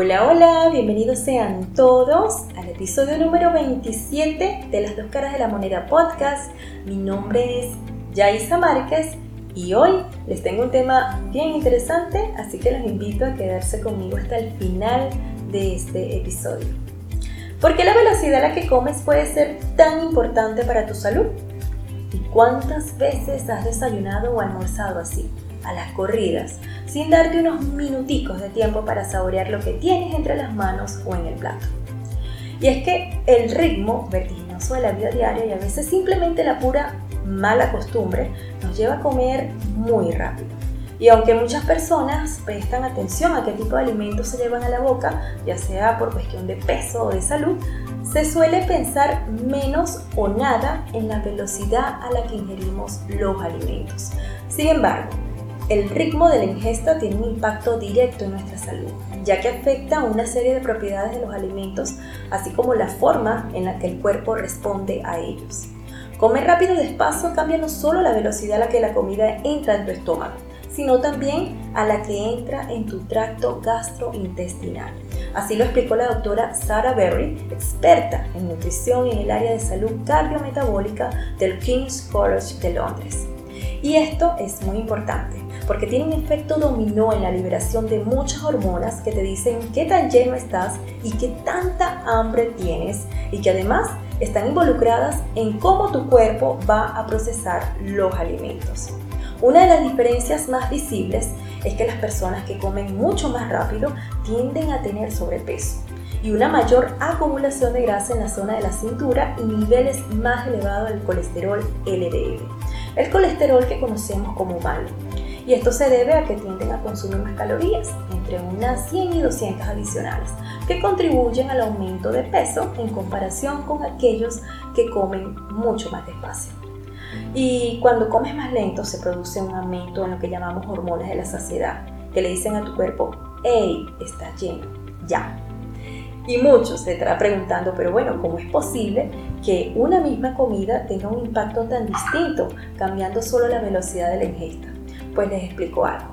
Hola, hola, bienvenidos sean todos al episodio número 27 de Las dos caras de la moneda podcast. Mi nombre es Yaisa Márquez y hoy les tengo un tema bien interesante, así que los invito a quedarse conmigo hasta el final de este episodio. ¿Por qué la velocidad a la que comes puede ser tan importante para tu salud? ¿Y cuántas veces has desayunado o almorzado así? A las corridas, sin darte unos minuticos de tiempo para saborear lo que tienes entre las manos o en el plato. Y es que el ritmo vertiginoso de la vida diaria y a veces simplemente la pura mala costumbre nos lleva a comer muy rápido. Y aunque muchas personas prestan atención a qué tipo de alimentos se llevan a la boca, ya sea por cuestión de peso o de salud, se suele pensar menos o nada en la velocidad a la que ingerimos los alimentos. Sin embargo, el ritmo de la ingesta tiene un impacto directo en nuestra salud, ya que afecta a una serie de propiedades de los alimentos, así como la forma en la que el cuerpo responde a ellos. Comer rápido y despacio cambia no solo la velocidad a la que la comida entra en tu estómago, sino también a la que entra en tu tracto gastrointestinal. Así lo explicó la doctora Sarah Berry, experta en nutrición en el área de salud cardiometabólica del King's College de Londres. Y esto es muy importante porque tiene un efecto dominó en la liberación de muchas hormonas que te dicen qué tan lleno estás y qué tanta hambre tienes y que además están involucradas en cómo tu cuerpo va a procesar los alimentos. Una de las diferencias más visibles es que las personas que comen mucho más rápido tienden a tener sobrepeso y una mayor acumulación de grasa en la zona de la cintura y niveles más elevados del colesterol LDL, el colesterol que conocemos como malo y esto se debe a que tienden a consumir más calorías, entre unas 100 y 200 adicionales, que contribuyen al aumento de peso en comparación con aquellos que comen mucho más despacio. Y cuando comes más lento se produce un aumento en lo que llamamos hormonas de la saciedad, que le dicen a tu cuerpo, hey, estás lleno, ya. Y muchos se estarán preguntando, pero bueno, ¿cómo es posible que una misma comida tenga un impacto tan distinto, cambiando solo la velocidad de la ingesta? Pues les explico algo.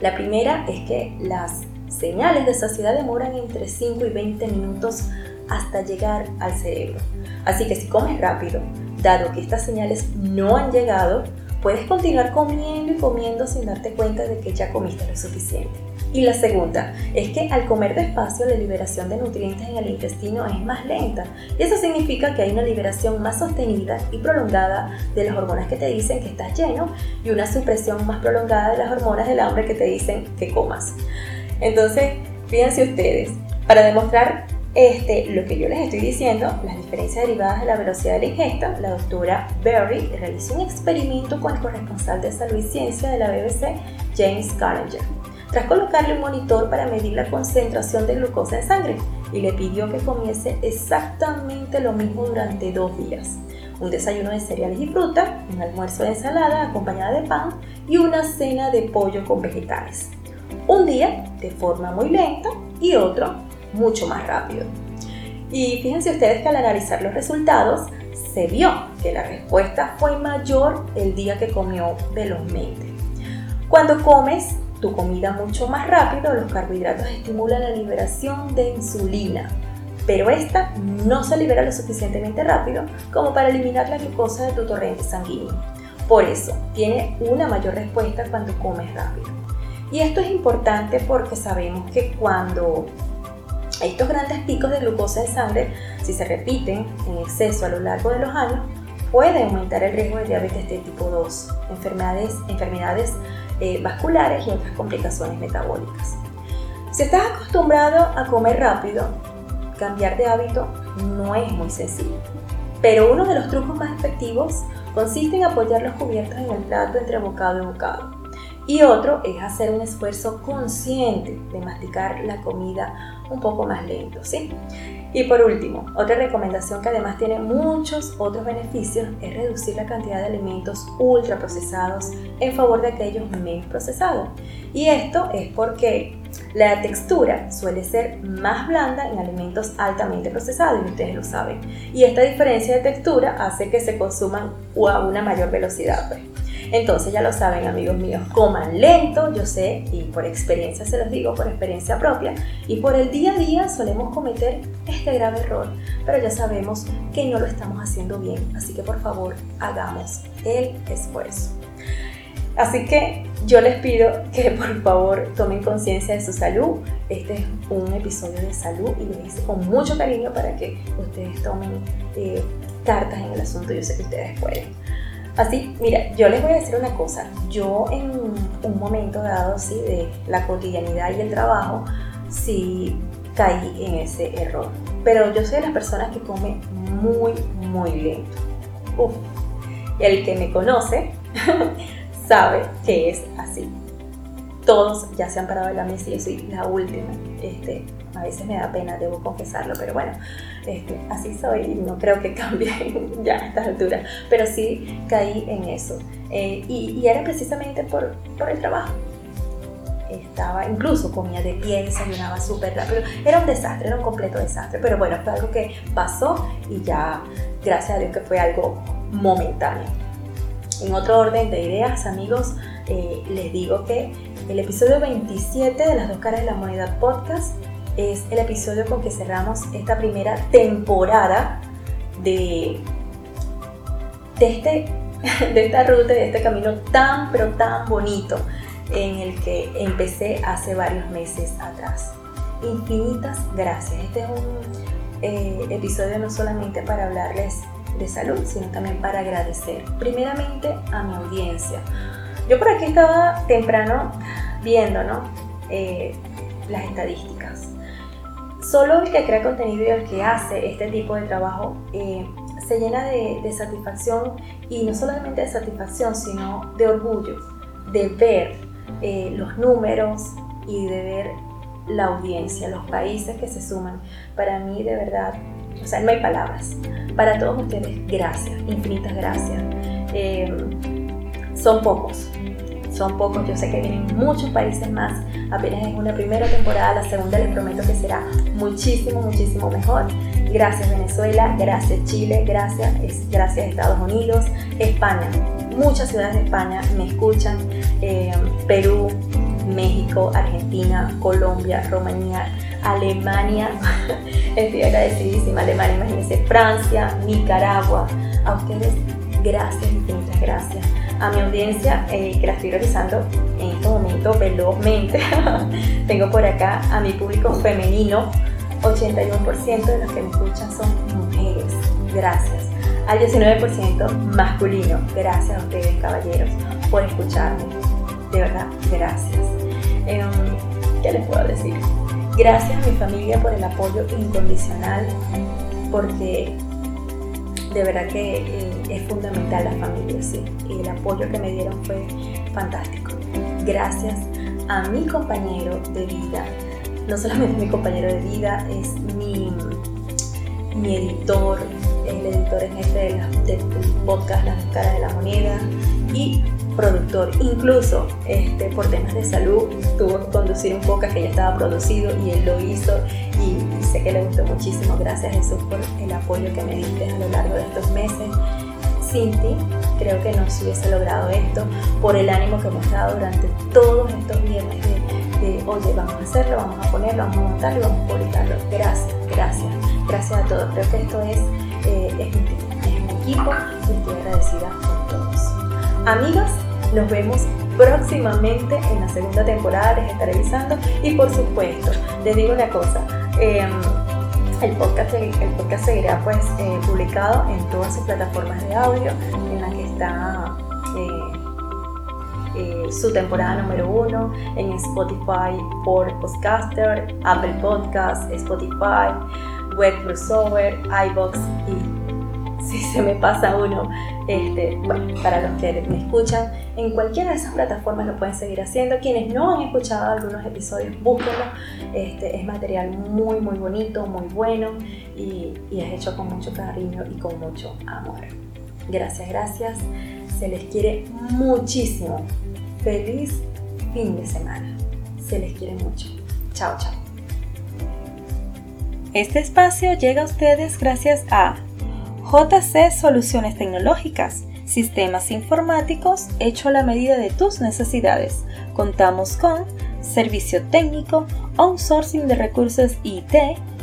La primera es que las señales de saciedad demoran entre 5 y 20 minutos hasta llegar al cerebro. Así que si comes rápido, dado que estas señales no han llegado, puedes continuar comiendo y comiendo sin darte cuenta de que ya comiste lo suficiente. Y la segunda es que al comer despacio la liberación de nutrientes en el intestino es más lenta. Y eso significa que hay una liberación más sostenida y prolongada de las hormonas que te dicen que estás lleno y una supresión más prolongada de las hormonas del hambre que te dicen que comas. Entonces, fíjense ustedes, para demostrar este, lo que yo les estoy diciendo, las diferencias derivadas de la velocidad de la ingesta, la doctora Berry realizó un experimento con el corresponsal de salud y ciencia de la BBC, James Carringer tras colocarle un monitor para medir la concentración de glucosa en sangre y le pidió que comiese exactamente lo mismo durante dos días. Un desayuno de cereales y fruta, un almuerzo de ensalada acompañada de pan y una cena de pollo con vegetales. Un día de forma muy lenta y otro mucho más rápido. Y fíjense ustedes que al analizar los resultados se vio que la respuesta fue mayor el día que comió velozmente. Cuando comes tu comida mucho más rápido, los carbohidratos estimulan la liberación de insulina, pero esta no se libera lo suficientemente rápido como para eliminar la glucosa de tu torrente sanguíneo. Por eso, tiene una mayor respuesta cuando comes rápido. Y esto es importante porque sabemos que cuando estos grandes picos de glucosa en sangre, si se repiten en exceso a lo largo de los años, puede aumentar el riesgo de diabetes de tipo 2, enfermedades, enfermedades eh, vasculares y otras complicaciones metabólicas. Si estás acostumbrado a comer rápido, cambiar de hábito no es muy sencillo. Pero uno de los trucos más efectivos consiste en apoyar los cubiertos en el plato entre bocado y bocado. Y otro es hacer un esfuerzo consciente de masticar la comida un poco más lento, ¿sí? Y por último, otra recomendación que además tiene muchos otros beneficios es reducir la cantidad de alimentos ultraprocesados en favor de aquellos menos procesados. Y esto es porque la textura suele ser más blanda en alimentos altamente procesados, y ustedes lo saben. Y esta diferencia de textura hace que se consuman a una mayor velocidad. Pues. Entonces ya lo saben amigos míos, coman lento, yo sé, y por experiencia se los digo, por experiencia propia, y por el día a día solemos cometer este grave error, pero ya sabemos que no lo estamos haciendo bien, así que por favor hagamos el esfuerzo. Así que yo les pido que por favor tomen conciencia de su salud. Este es un episodio de salud y lo hice con mucho cariño para que ustedes tomen eh, cartas en el asunto. Yo sé que ustedes pueden. Así, mira, yo les voy a decir una cosa. Yo en un momento dado, sí, de la cotidianidad y el trabajo, sí caí en ese error. Pero yo soy de las personas que come muy, muy lento. Uf. El que me conoce sabe que es así. Todos ya se han parado de la mesa y yo soy la última. Este, a veces me da pena, debo confesarlo, pero bueno, este, así soy y no creo que cambie ya a estas alturas. Pero sí caí en eso. Eh, y, era precisamente por, por el trabajo estaba, incluso comía de pie, desayunaba súper rápido. Era un desastre, era un completo desastre. Pero bueno, fue algo que pasó y ya, gracias a Dios que fue algo momentáneo. En otro orden de ideas, amigos, eh, les digo que el episodio 27 de las dos caras de la moneda podcast es el episodio con que cerramos esta primera temporada de, de, este, de esta ruta, de este camino tan, pero tan bonito en el que empecé hace varios meses atrás. Infinitas gracias. Este es un eh, episodio no solamente para hablarles de salud, sino también para agradecer primeramente a mi audiencia. Yo por aquí estaba temprano viendo ¿no? Eh, las estadísticas. Solo el que crea contenido y el que hace este tipo de trabajo eh, se llena de, de satisfacción y no solamente de satisfacción, sino de orgullo, de ver eh, los números y de ver la audiencia, los países que se suman. Para mí, de verdad, o sea, no hay palabras. Para todos ustedes, gracias, infinitas gracias. Eh, son pocos, son pocos, yo sé que vienen muchos países más, apenas en una primera temporada, la segunda les prometo que será muchísimo, muchísimo mejor. Gracias Venezuela, gracias Chile, gracias, gracias Estados Unidos, España, muchas ciudades de España me escuchan, eh, Perú, México, Argentina, Colombia, Rumanía, Alemania, estoy agradecidísima, Alemania, imagínense, Francia, Nicaragua, a ustedes gracias, infinitas gracias. A mi audiencia, eh, que la estoy revisando en este momento velozmente, tengo por acá a mi público femenino, 81% de los que me escuchan son mujeres, gracias. Al 19% masculino, gracias a ustedes caballeros por escucharme, de verdad, gracias. Em, ¿Qué les puedo decir? Gracias a mi familia por el apoyo incondicional, porque de verdad que eh, es fundamental la familia, sí. Y el apoyo que me dieron fue fantástico. Gracias a mi compañero de vida, no solamente mi compañero de vida, es mi, mi editor, el editor en jefe del podcast Las caras de la moneda y productor. Incluso este, por temas de salud tuvo que conducir un podcast que ya estaba producido y él lo hizo y, sé que le gustó muchísimo. Gracias Jesús por el apoyo que me diste a lo largo de estos meses. Sin ti creo que no se hubiese logrado esto por el ánimo que hemos dado durante todos estos viernes de, oye, vamos a hacerlo, vamos a ponerlo, vamos a montarlo, vamos a publicarlo. Gracias, gracias, gracias a todos. Creo que esto es, eh, es, es mi equipo y estoy agradecida con todos. Amigos, nos vemos próximamente en la segunda temporada, les estaré avisando. Y por supuesto, les digo una cosa. Em, el podcast, el podcast seguirá pues eh, publicado en todas sus plataformas de audio en la que está eh, eh, su temporada número uno en Spotify por Podcaster, Apple Podcast, Spotify, Web Crossover, iBox y si se me pasa uno, este, bueno, para los que me escuchan, en cualquiera de esas plataformas lo pueden seguir haciendo. Quienes no han escuchado algunos episodios, búsquenlo. Este, es material muy, muy bonito, muy bueno y, y es hecho con mucho cariño y con mucho amor. Gracias, gracias. Se les quiere muchísimo. Feliz fin de semana. Se les quiere mucho. Chao, chao. Este espacio llega a ustedes gracias a JC Soluciones Tecnológicas, sistemas informáticos hecho a la medida de tus necesidades. Contamos con servicio técnico, outsourcing de recursos IT,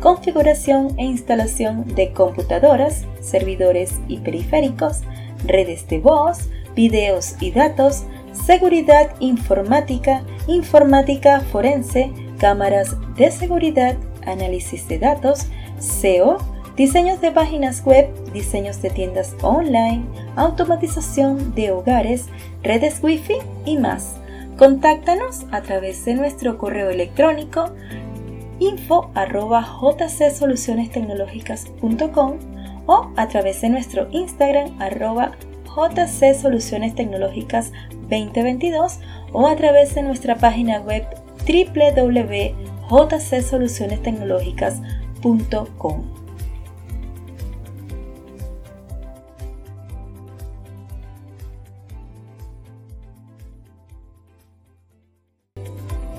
configuración e instalación de computadoras, servidores y periféricos, redes de voz, videos y datos, seguridad informática, informática forense, cámaras de seguridad, análisis de datos, SEO, diseños de páginas web, diseños de tiendas online, automatización de hogares, redes Wi-Fi y más. Contáctanos a través de nuestro correo electrónico info arroba o a través de nuestro Instagram arroba Tecnológicas 2022 o a través de nuestra página web www.jcsolucionestecnológicas.com.